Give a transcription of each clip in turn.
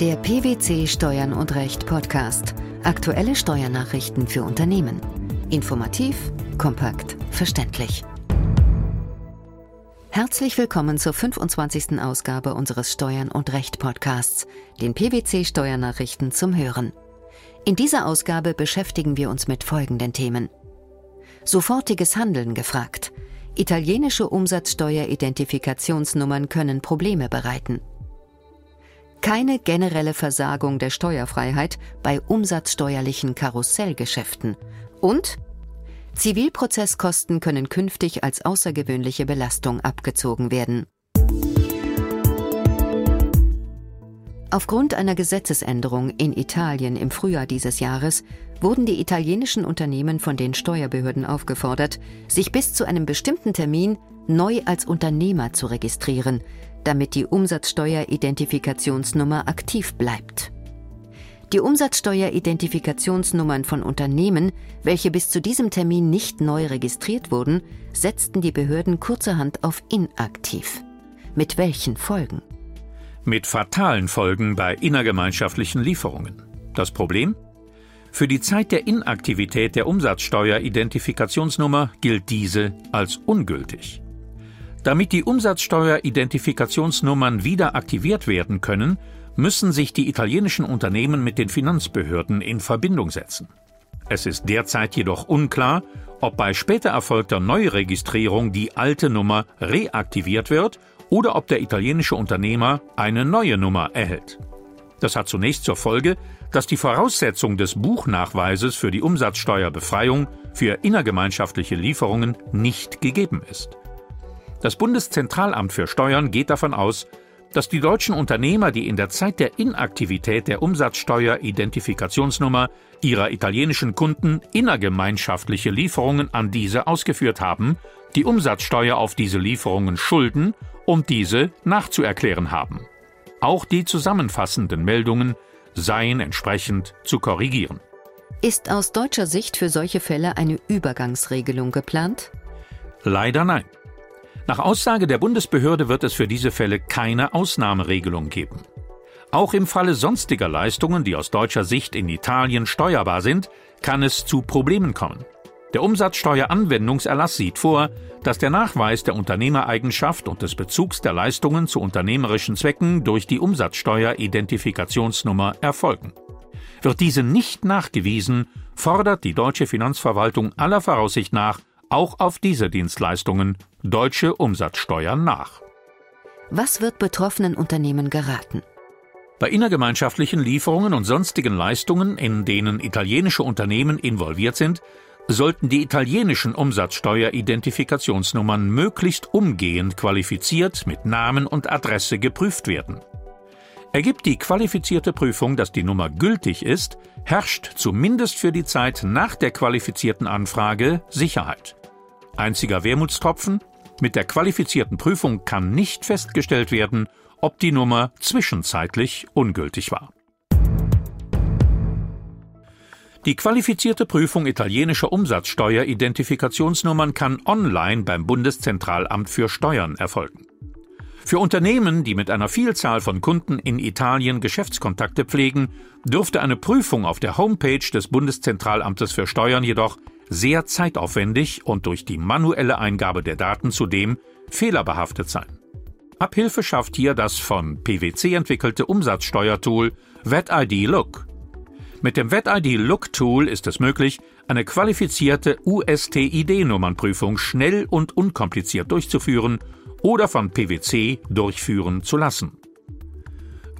Der PwC Steuern und Recht Podcast. Aktuelle Steuernachrichten für Unternehmen. Informativ, kompakt, verständlich. Herzlich willkommen zur 25. Ausgabe unseres Steuern und Recht Podcasts, den PwC Steuernachrichten zum Hören. In dieser Ausgabe beschäftigen wir uns mit folgenden Themen. Sofortiges Handeln gefragt. Italienische Umsatzsteueridentifikationsnummern können Probleme bereiten. Keine generelle Versagung der Steuerfreiheit bei umsatzsteuerlichen Karussellgeschäften. Und Zivilprozesskosten können künftig als außergewöhnliche Belastung abgezogen werden. Aufgrund einer Gesetzesänderung in Italien im Frühjahr dieses Jahres wurden die italienischen Unternehmen von den Steuerbehörden aufgefordert, sich bis zu einem bestimmten Termin neu als Unternehmer zu registrieren, damit die Umsatzsteueridentifikationsnummer aktiv bleibt. Die Umsatzsteueridentifikationsnummern von Unternehmen, welche bis zu diesem Termin nicht neu registriert wurden, setzten die Behörden kurzerhand auf inaktiv. Mit welchen Folgen? mit fatalen Folgen bei innergemeinschaftlichen Lieferungen. Das Problem? Für die Zeit der Inaktivität der Umsatzsteueridentifikationsnummer gilt diese als ungültig. Damit die Umsatzsteueridentifikationsnummern wieder aktiviert werden können, müssen sich die italienischen Unternehmen mit den Finanzbehörden in Verbindung setzen. Es ist derzeit jedoch unklar, ob bei später erfolgter Neuregistrierung die alte Nummer reaktiviert wird oder ob der italienische Unternehmer eine neue Nummer erhält. Das hat zunächst zur Folge, dass die Voraussetzung des Buchnachweises für die Umsatzsteuerbefreiung für innergemeinschaftliche Lieferungen nicht gegeben ist. Das Bundeszentralamt für Steuern geht davon aus, dass die deutschen Unternehmer, die in der Zeit der Inaktivität der Umsatzsteueridentifikationsnummer ihrer italienischen Kunden innergemeinschaftliche Lieferungen an diese ausgeführt haben, die Umsatzsteuer auf diese Lieferungen schulden und diese nachzuerklären haben. Auch die zusammenfassenden Meldungen seien entsprechend zu korrigieren. Ist aus deutscher Sicht für solche Fälle eine Übergangsregelung geplant? Leider nein. Nach Aussage der Bundesbehörde wird es für diese Fälle keine Ausnahmeregelung geben. Auch im Falle sonstiger Leistungen, die aus deutscher Sicht in Italien steuerbar sind, kann es zu Problemen kommen. Der Umsatzsteueranwendungserlass sieht vor, dass der Nachweis der Unternehmereigenschaft und des Bezugs der Leistungen zu unternehmerischen Zwecken durch die Umsatzsteueridentifikationsnummer erfolgen. Wird diese nicht nachgewiesen, fordert die deutsche Finanzverwaltung aller Voraussicht nach auch auf diese Dienstleistungen deutsche Umsatzsteuern nach. Was wird betroffenen Unternehmen geraten? Bei innergemeinschaftlichen Lieferungen und sonstigen Leistungen, in denen italienische Unternehmen involviert sind, sollten die italienischen Umsatzsteueridentifikationsnummern möglichst umgehend qualifiziert mit Namen und Adresse geprüft werden. Ergibt die qualifizierte Prüfung, dass die Nummer gültig ist, herrscht zumindest für die Zeit nach der qualifizierten Anfrage Sicherheit. Einziger Wermutstropfen, mit der qualifizierten Prüfung kann nicht festgestellt werden, ob die Nummer zwischenzeitlich ungültig war. Die qualifizierte Prüfung italienischer Umsatzsteueridentifikationsnummern kann online beim Bundeszentralamt für Steuern erfolgen. Für Unternehmen, die mit einer Vielzahl von Kunden in Italien Geschäftskontakte pflegen, dürfte eine Prüfung auf der Homepage des Bundeszentralamtes für Steuern jedoch sehr zeitaufwendig und durch die manuelle Eingabe der Daten zudem fehlerbehaftet sein. Abhilfe schafft hier das von PwC entwickelte Umsatzsteuertool VetID Look. Mit dem VetID Look Tool ist es möglich, eine qualifizierte USTID-Nummernprüfung schnell und unkompliziert durchzuführen oder von PwC durchführen zu lassen.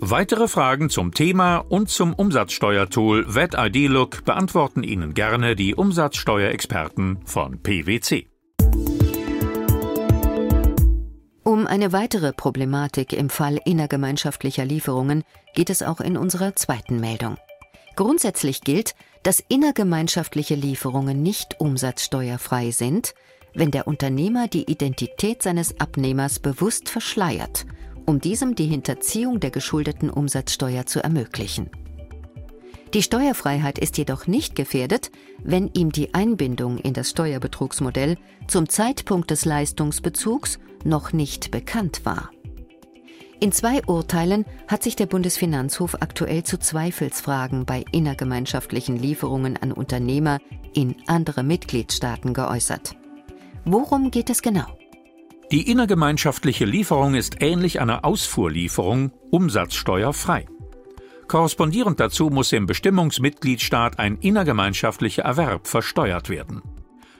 Weitere Fragen zum Thema und zum Umsatzsteuertool VetID Look beantworten Ihnen gerne die Umsatzsteuerexperten von PwC. Um eine weitere Problematik im Fall innergemeinschaftlicher Lieferungen geht es auch in unserer zweiten Meldung. Grundsätzlich gilt, dass innergemeinschaftliche Lieferungen nicht umsatzsteuerfrei sind, wenn der Unternehmer die Identität seines Abnehmers bewusst verschleiert, um diesem die Hinterziehung der geschuldeten Umsatzsteuer zu ermöglichen. Die Steuerfreiheit ist jedoch nicht gefährdet, wenn ihm die Einbindung in das Steuerbetrugsmodell zum Zeitpunkt des Leistungsbezugs noch nicht bekannt war. In zwei Urteilen hat sich der Bundesfinanzhof aktuell zu Zweifelsfragen bei innergemeinschaftlichen Lieferungen an Unternehmer in andere Mitgliedstaaten geäußert. Worum geht es genau? Die innergemeinschaftliche Lieferung ist ähnlich einer Ausfuhrlieferung umsatzsteuerfrei. Korrespondierend dazu muss im Bestimmungsmitgliedstaat ein innergemeinschaftlicher Erwerb versteuert werden.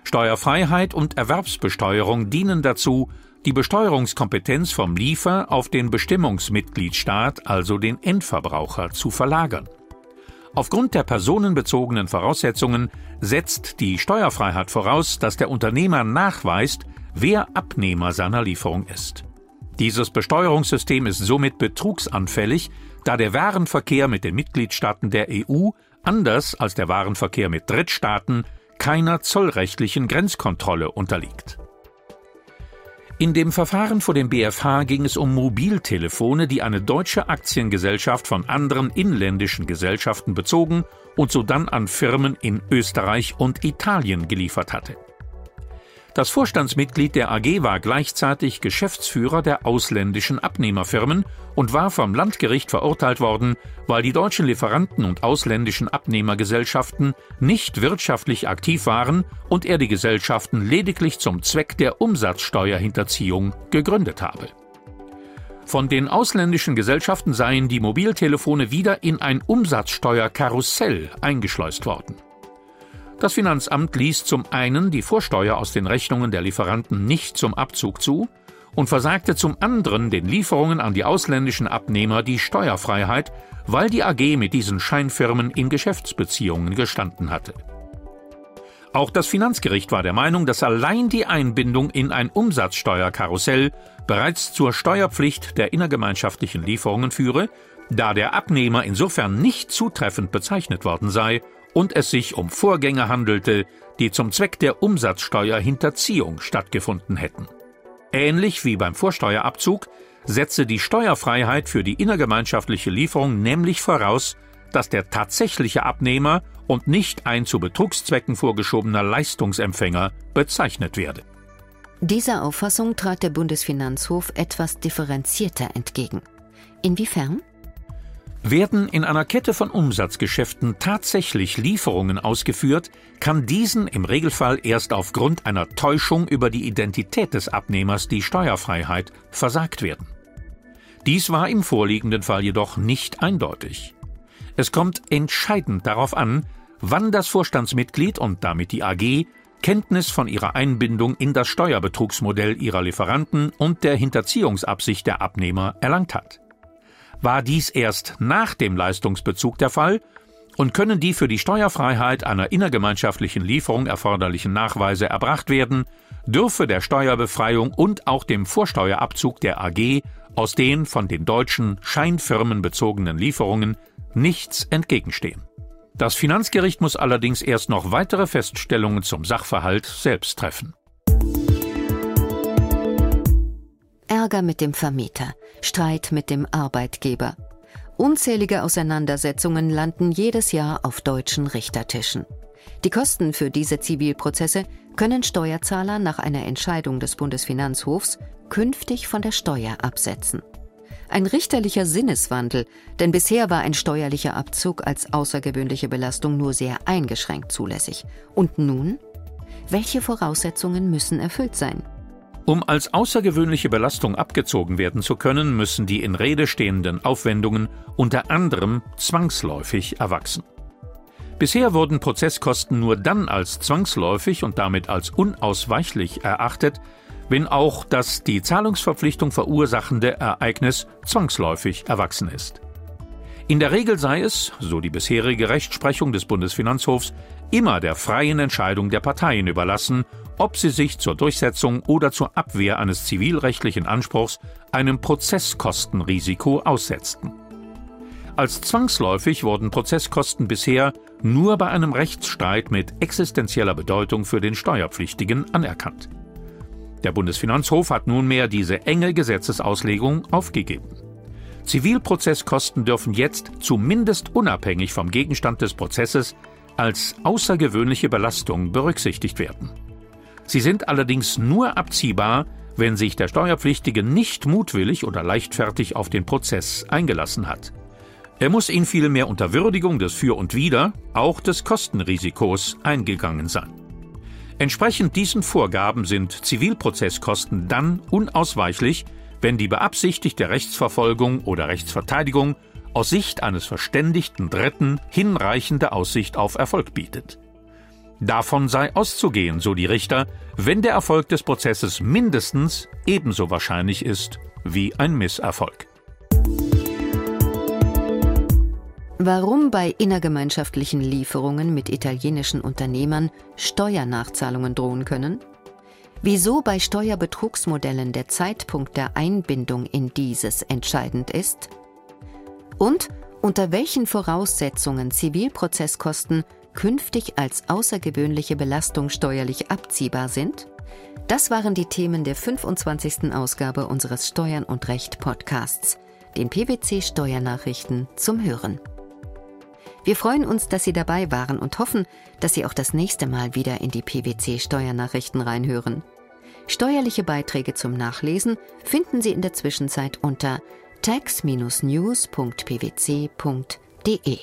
Steuerfreiheit und Erwerbsbesteuerung dienen dazu, die Besteuerungskompetenz vom Liefer auf den Bestimmungsmitgliedstaat, also den Endverbraucher, zu verlagern. Aufgrund der personenbezogenen Voraussetzungen setzt die Steuerfreiheit voraus, dass der Unternehmer nachweist, wer Abnehmer seiner Lieferung ist. Dieses Besteuerungssystem ist somit betrugsanfällig, da der Warenverkehr mit den Mitgliedstaaten der EU anders als der Warenverkehr mit Drittstaaten keiner zollrechtlichen Grenzkontrolle unterliegt. In dem Verfahren vor dem BfH ging es um Mobiltelefone, die eine deutsche Aktiengesellschaft von anderen inländischen Gesellschaften bezogen und sodann an Firmen in Österreich und Italien geliefert hatte. Das Vorstandsmitglied der AG war gleichzeitig Geschäftsführer der ausländischen Abnehmerfirmen und war vom Landgericht verurteilt worden, weil die deutschen Lieferanten und ausländischen Abnehmergesellschaften nicht wirtschaftlich aktiv waren und er die Gesellschaften lediglich zum Zweck der Umsatzsteuerhinterziehung gegründet habe. Von den ausländischen Gesellschaften seien die Mobiltelefone wieder in ein Umsatzsteuerkarussell eingeschleust worden. Das Finanzamt ließ zum einen die Vorsteuer aus den Rechnungen der Lieferanten nicht zum Abzug zu und versagte zum anderen den Lieferungen an die ausländischen Abnehmer die Steuerfreiheit, weil die AG mit diesen Scheinfirmen in Geschäftsbeziehungen gestanden hatte. Auch das Finanzgericht war der Meinung, dass allein die Einbindung in ein Umsatzsteuerkarussell bereits zur Steuerpflicht der innergemeinschaftlichen Lieferungen führe, da der Abnehmer insofern nicht zutreffend bezeichnet worden sei und es sich um Vorgänge handelte, die zum Zweck der Umsatzsteuerhinterziehung stattgefunden hätten. Ähnlich wie beim Vorsteuerabzug setze die Steuerfreiheit für die innergemeinschaftliche Lieferung nämlich voraus, dass der tatsächliche Abnehmer und nicht ein zu Betrugszwecken vorgeschobener Leistungsempfänger bezeichnet werde. Dieser Auffassung trat der Bundesfinanzhof etwas differenzierter entgegen. Inwiefern? Werden in einer Kette von Umsatzgeschäften tatsächlich Lieferungen ausgeführt, kann diesen im Regelfall erst aufgrund einer Täuschung über die Identität des Abnehmers die Steuerfreiheit versagt werden. Dies war im vorliegenden Fall jedoch nicht eindeutig. Es kommt entscheidend darauf an, wann das Vorstandsmitglied und damit die AG Kenntnis von ihrer Einbindung in das Steuerbetrugsmodell ihrer Lieferanten und der Hinterziehungsabsicht der Abnehmer erlangt hat war dies erst nach dem Leistungsbezug der Fall und können die für die Steuerfreiheit einer innergemeinschaftlichen Lieferung erforderlichen Nachweise erbracht werden, dürfe der Steuerbefreiung und auch dem Vorsteuerabzug der AG aus den von den deutschen Scheinfirmen bezogenen Lieferungen nichts entgegenstehen. Das Finanzgericht muss allerdings erst noch weitere Feststellungen zum Sachverhalt selbst treffen. Ärger mit dem Vermieter, Streit mit dem Arbeitgeber. Unzählige Auseinandersetzungen landen jedes Jahr auf deutschen Richtertischen. Die Kosten für diese Zivilprozesse können Steuerzahler nach einer Entscheidung des Bundesfinanzhofs künftig von der Steuer absetzen. Ein richterlicher Sinneswandel, denn bisher war ein steuerlicher Abzug als außergewöhnliche Belastung nur sehr eingeschränkt zulässig. Und nun? Welche Voraussetzungen müssen erfüllt sein? Um als außergewöhnliche Belastung abgezogen werden zu können, müssen die in Rede stehenden Aufwendungen unter anderem zwangsläufig erwachsen. Bisher wurden Prozesskosten nur dann als zwangsläufig und damit als unausweichlich erachtet, wenn auch das die Zahlungsverpflichtung verursachende Ereignis zwangsläufig erwachsen ist. In der Regel sei es, so die bisherige Rechtsprechung des Bundesfinanzhofs, immer der freien Entscheidung der Parteien überlassen, ob sie sich zur Durchsetzung oder zur Abwehr eines zivilrechtlichen Anspruchs einem Prozesskostenrisiko aussetzten. Als zwangsläufig wurden Prozesskosten bisher nur bei einem Rechtsstreit mit existenzieller Bedeutung für den Steuerpflichtigen anerkannt. Der Bundesfinanzhof hat nunmehr diese enge Gesetzesauslegung aufgegeben. Zivilprozesskosten dürfen jetzt zumindest unabhängig vom Gegenstand des Prozesses als außergewöhnliche Belastung berücksichtigt werden. Sie sind allerdings nur abziehbar, wenn sich der Steuerpflichtige nicht mutwillig oder leichtfertig auf den Prozess eingelassen hat. Er muss ihn vielmehr unter Würdigung des Für und Wider, auch des Kostenrisikos, eingegangen sein. Entsprechend diesen Vorgaben sind Zivilprozesskosten dann unausweichlich, wenn die beabsichtigte Rechtsverfolgung oder Rechtsverteidigung aus Sicht eines verständigten Dritten hinreichende Aussicht auf Erfolg bietet. Davon sei auszugehen, so die Richter, wenn der Erfolg des Prozesses mindestens ebenso wahrscheinlich ist wie ein Misserfolg. Warum bei innergemeinschaftlichen Lieferungen mit italienischen Unternehmern Steuernachzahlungen drohen können? Wieso bei Steuerbetrugsmodellen der Zeitpunkt der Einbindung in dieses entscheidend ist? Und unter welchen Voraussetzungen Zivilprozesskosten künftig als außergewöhnliche Belastung steuerlich abziehbar sind? Das waren die Themen der 25. Ausgabe unseres Steuern und Recht Podcasts, den PwC Steuernachrichten zum Hören. Wir freuen uns, dass Sie dabei waren und hoffen, dass Sie auch das nächste Mal wieder in die PwC Steuernachrichten reinhören. Steuerliche Beiträge zum Nachlesen finden Sie in der Zwischenzeit unter tax-news.pwc.de.